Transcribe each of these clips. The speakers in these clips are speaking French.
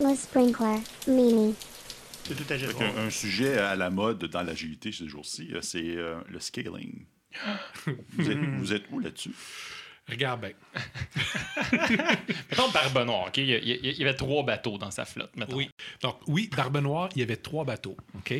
Le sprinkler, Mimi. C'est tout à fait un sujet à la mode dans l'agilité ces jours-ci, euh, c'est euh, le scaling. vous, êtes, vous êtes où là-dessus? Regarde bien. Mettons Barbe Noire, OK? Il y, a- il y avait trois bateaux dans sa flotte, mettons. Oui. Donc, oui, Barbe Noire, il y avait trois bateaux. OK?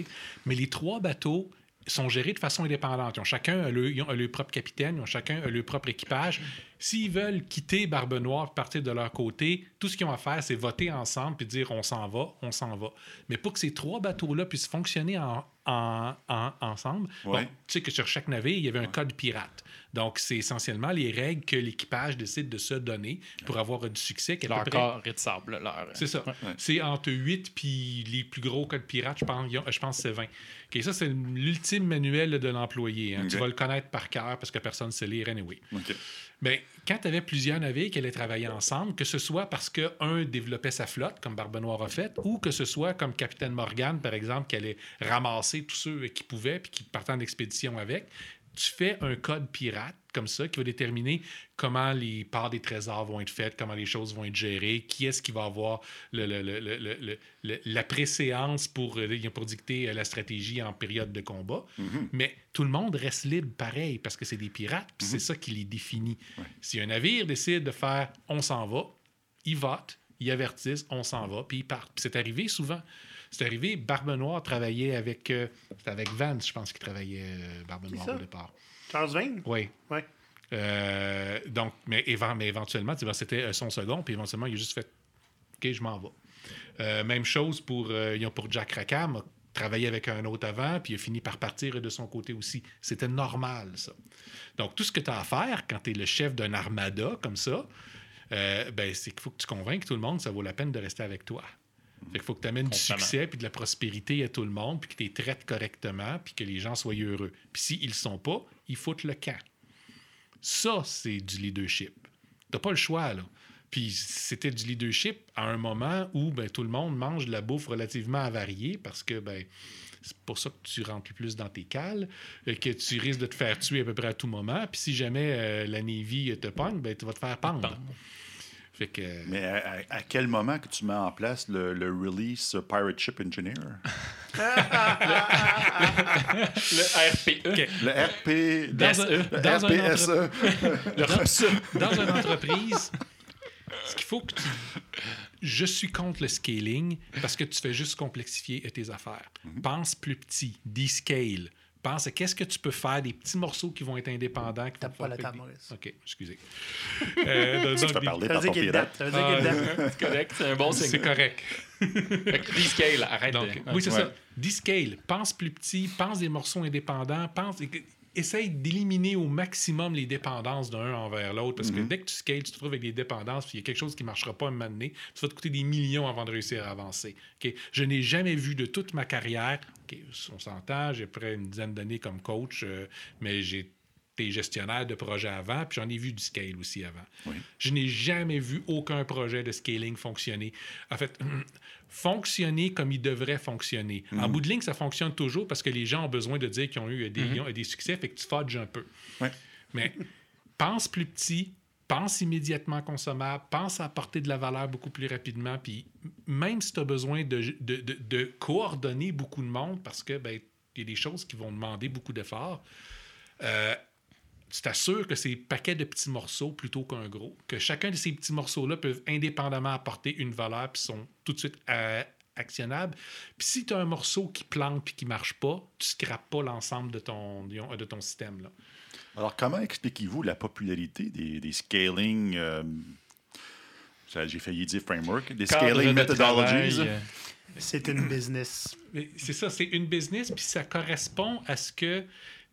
Mais les trois bateaux sont gérés de façon indépendante. Ils ont chacun a le, ils ont leur propre capitaine, ils ont chacun a leur propre équipage. S'ils veulent quitter Barbe Noire et partir de leur côté, tout ce qu'ils ont à faire, c'est voter ensemble puis dire on s'en va, on s'en va. Mais pour que ces trois bateaux-là puissent fonctionner en, en- en- ensemble, bon, tu sais que sur chaque navire, il y avait un code pirate. Donc, c'est essentiellement les règles que l'équipage décide de se donner pour avoir du succès. Leur carré de sable, leur... c'est ça. C'est entre 8 puis les plus gros codes pirates, je pense, je pense que c'est 20. OK, ça, c'est l'ultime manuel de l'employé. hein. Tu vas le connaître par cœur parce que personne ne sait lire anyway. OK. Mais quand tu avais plusieurs navires qui allaient travailler ensemble, que ce soit parce qu'un développait sa flotte, comme Barbe Noire a fait, ou que ce soit comme Capitaine Morgan, par exemple, qui allait ramasser tous ceux qui pouvaient puis qui partaient en expédition avec, tu fais un code pirate comme ça qui va déterminer comment les parts des trésors vont être faites, comment les choses vont être gérées, qui est-ce qui va avoir le- le- le- le- le- le- le- la préséance pour, euh, pour dicter euh, la stratégie en période de combat. Mais tout le monde reste libre pareil parce que c'est des pirates, puis c'est ça qui les définit. Si un navire décide de faire on s'en va, ils votent, ils avertissent, on s'en va, puis ils partent. C'est arrivé souvent. C'est arrivé, Barbe Noire travaillait avec, euh, c'était avec Vance, je pense qu'il travaillait euh, Barbe Noire au départ. Charles Vane? Oui. Ouais. Euh, donc, mais, éven- mais éventuellement, c'était son second, puis éventuellement, il a juste fait OK, je m'en vais. Même chose pour, pour Jack Rackham, a travaillé avec un autre avant, puis il a fini par partir de son côté aussi. C'était normal, ça. Donc, tout ce que tu as à faire quand tu es le chef d'un armada comme ça, ben, c'est qu'il faut que tu convainques tout le monde que ça vaut la peine de rester avec toi. Fait qu'il faut que tu amènes du succès puis de la prospérité à tout le monde, puis que tu les traites correctement, puis que les gens soient heureux. Puis s'ils ne le sont pas, ils foutent le camp. Ça, c'est du leadership. T'as pas le choix, là. Puis c'était du leadership à un moment où ben, tout le monde mange de la bouffe relativement avariée parce que ben, c'est pour ça que tu rentres plus dans tes cales, euh, que tu risques de te faire tuer à peu près à tout moment. Puis si jamais euh, la Navy te pogne, ben, tu vas te faire pendre. Fait que. Mais à, quel moment que tu mets en place le, le release Pirate Ship Engineer? Le RPE. OK. Le RP... Dans, un- le dans un RPSE. entre- dans une entreprise, ce qu'il faut que tu... Je suis contre le scaling parce que tu fais juste complexifier tes affaires. Pense plus petit, descale. Pense à qu'est-ce que tu peux faire, des petits morceaux qui vont être indépendants. qui Tape pas table, des- Maurice. OK, excusez. Euh, Tu des- parler Ça par veut dire ton pirate. dedans. Ça veut dire qu'il est dedans. C'est correct, c'est un bon signe. C'est correct. Rescale, arrête Donc, de... oui, c'est Ouais. ça. Descale. Pense plus petit, pense des morceaux indépendants, pense. Essaye d'éliminer au maximum les dépendances d'un envers l'autre. Parce que dès que tu scales, tu te trouves avec des dépendances, puis il y a quelque chose qui ne marchera pas à un moment donné, ça va te coûter des millions avant de réussir à avancer. Je n'ai jamais vu de toute ma carrière, OK, on s'entend, j'ai près une dizaine d'années comme coach, euh, mais j'ai été gestionnaire de projet avant, puis j'en ai vu du scale aussi avant. Je n'ai jamais vu aucun projet de scaling fonctionner. En fait, fonctionner comme il devrait fonctionner. En bout de ligne, ça fonctionne toujours parce que les gens ont besoin de dire qu'ils ont eu des, ont eu des succès, fait que tu fudges un peu. Ouais. Mais pense plus petit, pense immédiatement consommable, pense à apporter de la valeur beaucoup plus rapidement, puis même si tu as besoin de, de, de- de coordonner beaucoup de monde, parce que ben, il y a des choses qui vont demander beaucoup d'efforts, euh, tu t'assures que c'est paquets de petits morceaux plutôt qu'un gros, que chacun de ces petits morceaux-là peuvent indépendamment apporter une valeur puis sont tout de suite euh, actionnables. Puis si tu as un morceau qui plante puis qui marche pas, tu scrapes pas l'ensemble de ton, de ton système. Là. Alors, comment expliquez-vous la popularité des, des scaling... euh, J'ai failli dire framework. Des Cadre scaling de methodologies. travail, euh, C'est une business. C'est ça, c'est une business, puis ça correspond à ce que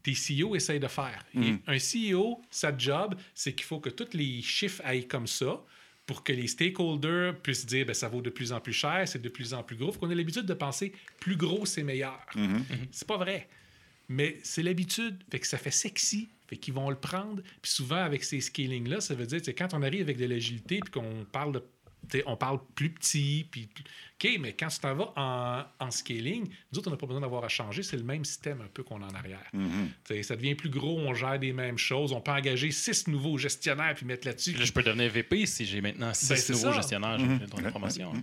tes CEO essayent de faire. Et un CEO, sa job, c'est qu'il faut que tous les chiffres aillent comme ça pour que les stakeholders puissent dire ben, ça vaut de plus en plus cher, c'est de plus en plus gros. Qu'on ait l'habitude de penser plus gros, c'est meilleur. C'est pas vrai. Mais c'est l'habitude. Fait que ça fait sexy. Fait qu'ils vont le prendre. Puis souvent, avec ces scaling-là, ça veut dire, c'est quand on arrive avec de l'agilité puis qu'on parle de. T'sais, On parle plus petit, puis OK, mais quand tu t'en vas en, en scaling, nous autres, on n'a pas besoin d'avoir à changer. C'est le même système un peu qu'on a en arrière. T'sais, Ça devient plus gros, on gère des mêmes choses. On peut engager six nouveaux gestionnaires puis mettre là-dessus. Là, je peux devenir VP si j'ai maintenant six Ben, nouveaux ça. gestionnaires, j'ai fait une promotion.